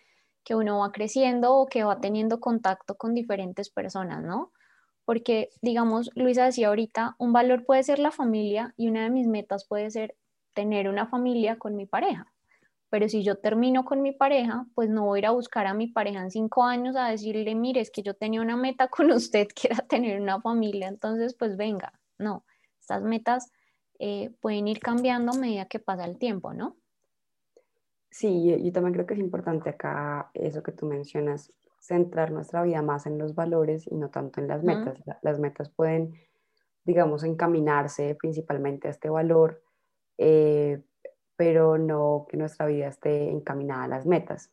que uno va creciendo o que va teniendo contacto con diferentes personas, ¿no? Porque, digamos, Luisa decía ahorita, un valor puede ser la familia y una de mis metas puede ser tener una familia con mi pareja. Pero si yo termino con mi pareja, pues no voy a ir a buscar a mi pareja en cinco años a decirle, mire, es que yo tenía una meta con usted que era tener una familia, entonces pues venga, no, estas metas eh, pueden ir cambiando a medida que pasa el tiempo, ¿no? Sí, yo también creo que es importante acá eso que tú mencionas, centrar nuestra vida más en los valores y no tanto en las metas. Las metas pueden, digamos, encaminarse principalmente a este valor, eh, pero no que nuestra vida esté encaminada a las metas.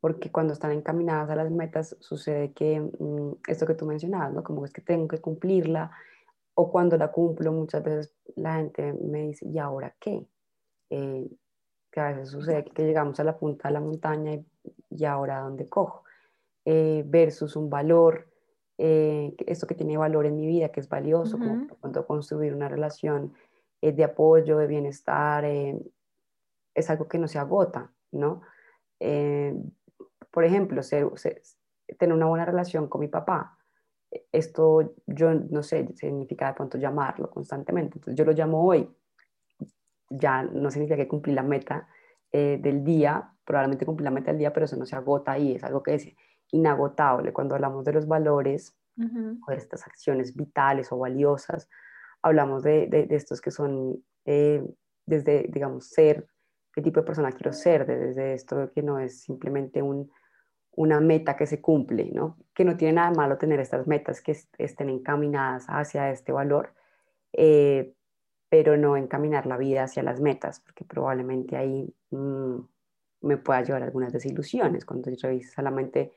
Porque cuando están encaminadas a las metas sucede que mm, esto que tú mencionabas, ¿no? Como es que tengo que cumplirla o cuando la cumplo muchas veces la gente me dice, ¿y ahora qué? Eh, que a veces sucede que llegamos a la punta de la montaña y, y ahora dónde cojo. Eh, versus un valor, eh, esto que tiene valor en mi vida, que es valioso, como cuando construir una relación eh, de apoyo, de bienestar, es algo que no se agota, ¿no? por ejemplo, tener una buena relación con mi papá, esto yo no sé, significa de pronto llamarlo constantemente, entonces yo lo llamo hoy, ya no significa que cumplí la meta del día, probablemente cumplí la meta del día, pero eso no se agota ahí, es algo que es inagotable. Cuando hablamos de los valores o de estas acciones vitales o valiosas, hablamos de, de, estos que son eh, desde, digamos, ser, qué tipo de persona quiero ser, desde esto que no es simplemente un, una meta que se cumple, ¿no? Que no tiene nada malo tener estas metas que estén encaminadas hacia este valor, eh, pero no encaminar la vida hacia las metas, porque probablemente ahí mm, me pueda llevar algunas desilusiones cuando revisas solamente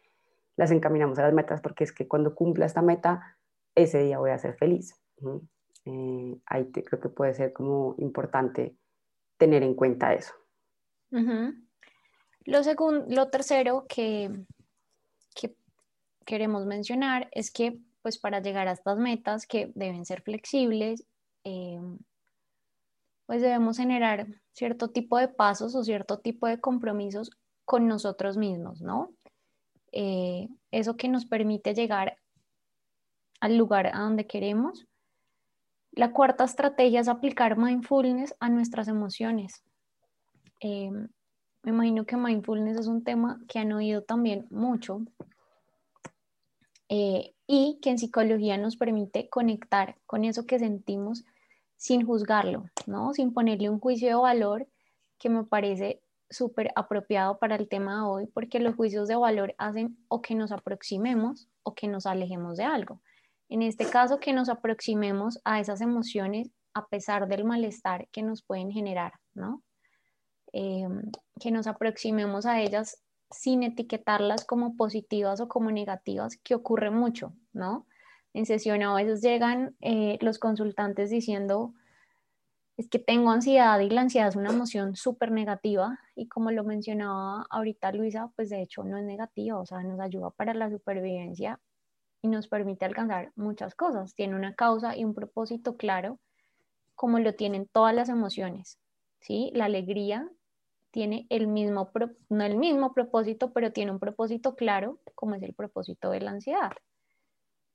las encaminamos a las metas porque es que cuando cumpla esta meta, ese día voy a ser feliz. Eh, ahí creo que puede ser como importante tener en cuenta eso. Lo, segundo, lo tercero que, que queremos mencionar es que pues para llegar a estas metas que deben ser flexibles, eh, pues debemos generar cierto tipo de pasos o cierto tipo de compromisos con nosotros mismos, ¿no? Eh, eso que nos permite llegar al lugar a donde queremos. La cuarta estrategia es aplicar mindfulness a nuestras emociones. Eh, me imagino que mindfulness es un tema que han oído también mucho eh, y que en psicología nos permite conectar con eso que sentimos sin juzgarlo, ¿no? sin ponerle un juicio de valor que me parece súper apropiado para el tema de hoy porque los juicios de valor hacen o que nos aproximemos o que nos alejemos de algo. En este caso, que nos aproximemos a esas emociones a pesar del malestar que nos pueden generar, ¿no? Em, que nos aproximemos a ellas sin etiquetarlas como positivas o como negativas, que ocurre mucho, ¿no? En sesión a veces llegan eh, los consultantes diciendo, es que tengo ansiedad y la ansiedad es una emoción súper negativa y como lo mencionaba ahorita Luisa, pues de hecho no es negativa, o sea, nos ayuda para la supervivencia y nos permite alcanzar muchas cosas. Tiene una causa y un propósito claro, como lo tienen todas las emociones, ¿sí? La alegría tiene el mismo, no el mismo propósito, pero tiene un propósito claro, como es el propósito de la ansiedad.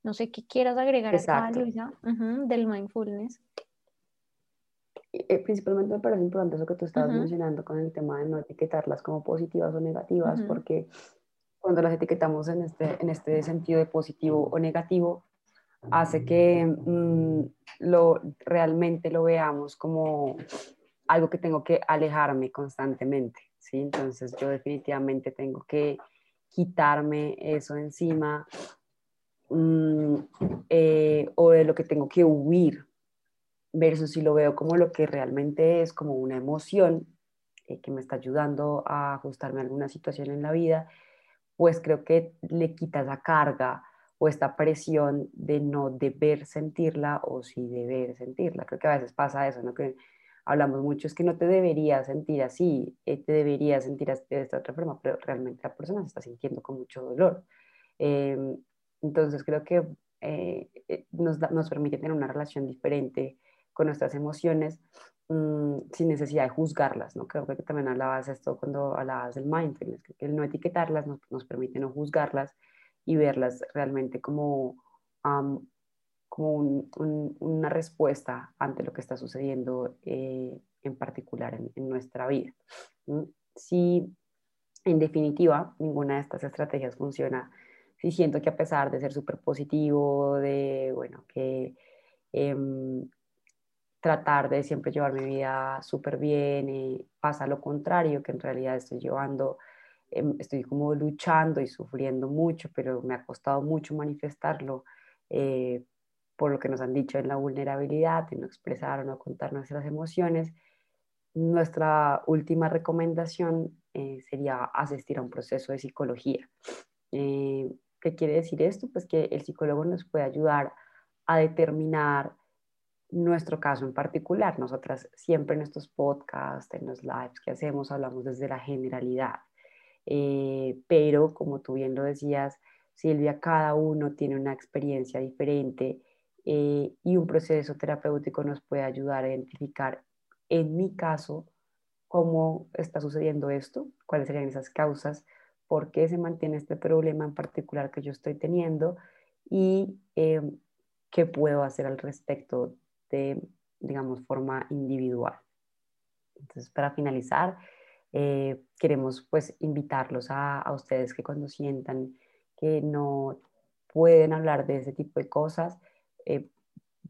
No sé qué quieras agregar acá, Luisa, del mindfulness. Eh, principalmente me parece importante eso que tú estabas mencionando con el tema de no etiquetarlas como positivas o negativas, porque cuando las etiquetamos en este, en este sentido de positivo o negativo, hace que mm, lo, realmente lo veamos como algo que tengo que alejarme constantemente, ¿sí? Entonces yo definitivamente tengo que quitarme eso encima mm, eh, o de lo que tengo que huir, versus si lo veo como lo que realmente es, como una emoción eh, que me está ayudando a ajustarme a alguna situación en la vida, pues creo que le quita esa carga o esta presión de no deber sentirla o sí deber sentirla. Creo que a veces pasa eso, ¿no? Que hablamos mucho, es que no te deberías sentir así, eh, te deberías sentir de esta otra forma, pero realmente la persona se está sintiendo con mucho dolor. Em, entonces creo que eh, nos, nos, permite tener una relación diferente con nuestras emociones mm, sin necesidad de juzgarlas, ¿no? Creo que también hablabas esto cuando hablabas del mindfulness, que el no etiquetarlas nos, nos permite no juzgarlas y verlas realmente como como una respuesta ante lo que está sucediendo eh, en particular en, nuestra vida. Si en definitiva ninguna de estas estrategias funciona, si siento que a pesar de ser súper positivo, de, bueno, que em, tratar de siempre llevar mi vida súper bien, y pasa lo contrario, que en realidad estoy llevando, em, estoy como luchando y sufriendo mucho, pero me ha costado mucho manifestarlo. Eh, por lo que nos han dicho en la vulnerabilidad, en no expresar o no contar nuestras emociones, nuestra última recomendación eh, sería asistir a un proceso de psicología. Eh, ¿Qué quiere decir esto? Pues que el psicólogo nos puede ayudar a determinar nuestro caso en particular. Nosotras siempre en estos podcasts, en los lives que hacemos, hablamos desde la generalidad. Eh, pero como tú bien lo decías, Silvia, cada uno tiene una experiencia diferente eh, y un proceso terapéutico nos puede ayudar a identificar, en mi caso, cómo está sucediendo esto, cuáles serían esas causas, por qué se mantiene este problema en particular que yo estoy teniendo y eh, qué puedo hacer al respecto de, digamos, forma individual. Entonces, para finalizar, eh, queremos pues invitarlos a, ustedes que cuando sientan que no pueden hablar de ese tipo de cosas, eh,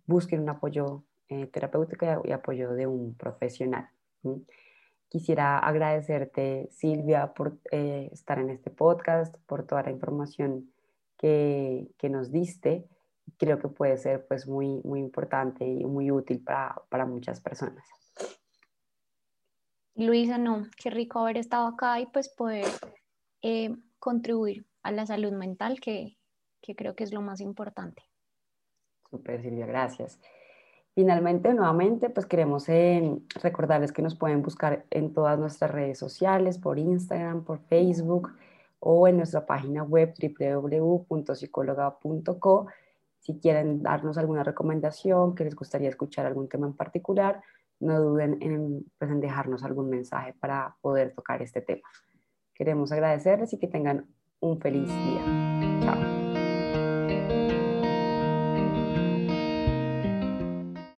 busquen un apoyo eh, terapéutico y apoyo de un profesional. Quisiera agradecerte, Silvia, por estar en este podcast, por toda la información que, que, nos diste. Creo que puede ser pues, muy, muy importante y muy útil para, para muchas personas. Luisa, no, qué rico haber estado acá y pues poder contribuir a la salud mental, que, que creo que es lo más importante. Super Silvia, gracias. Finalmente, nuevamente, pues queremos eh, recordarles que nos pueden buscar en todas nuestras redes sociales, por Instagram, por Facebook o en nuestra página web www.psicóloga.co. Si quieren darnos alguna recomendación, que les gustaría escuchar algún tema en particular, no duden en, pues, en dejarnos algún mensaje para poder tocar este tema. Queremos agradecerles y que tengan un feliz día.